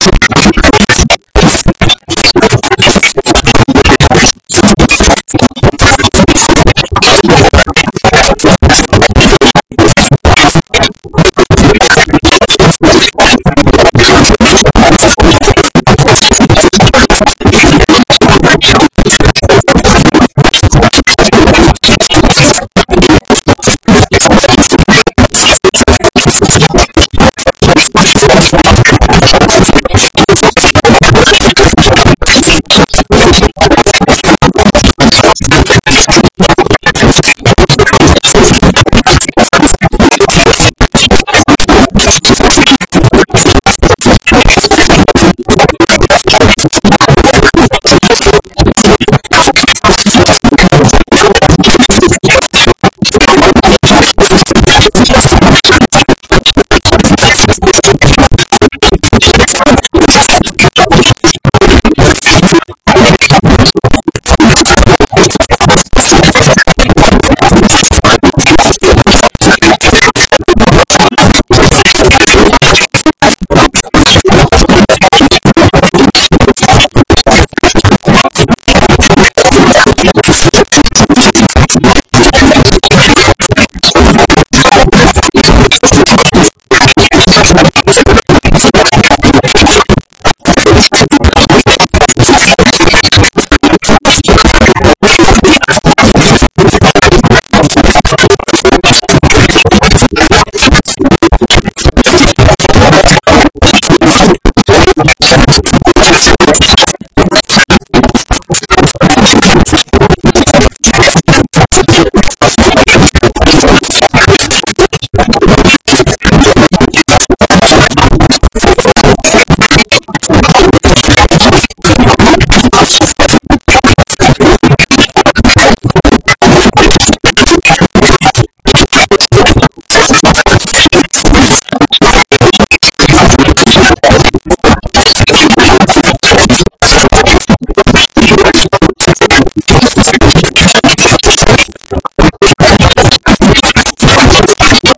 you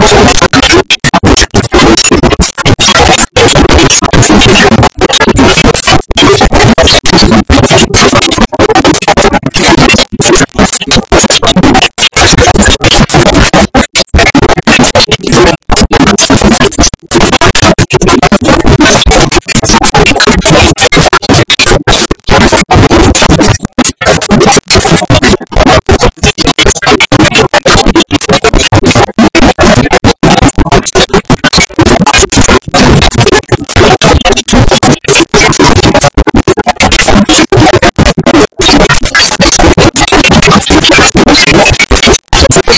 Thank you. Today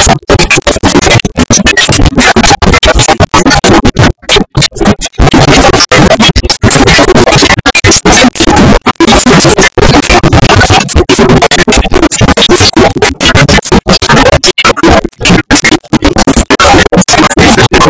私たちは。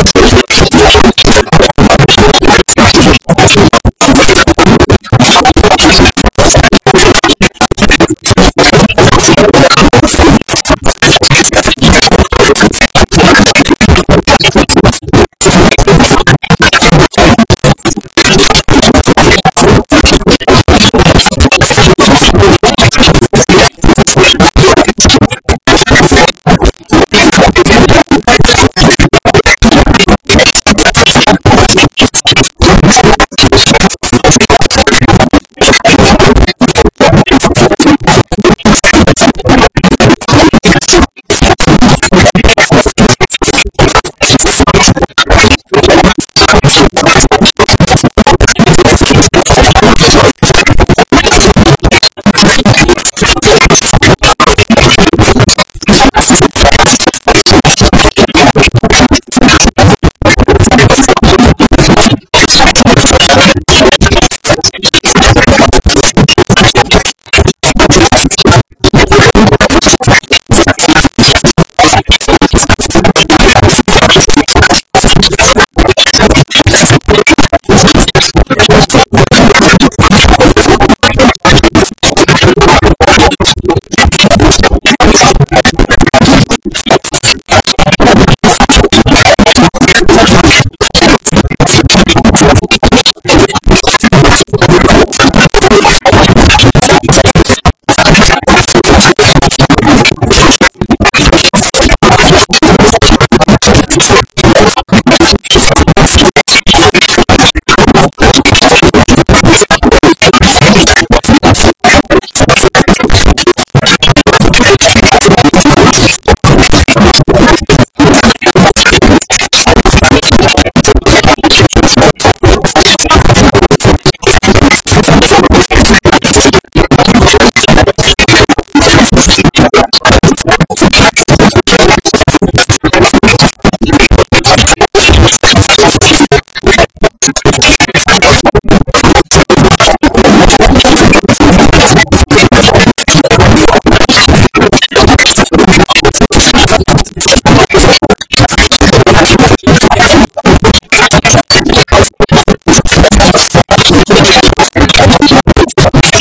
this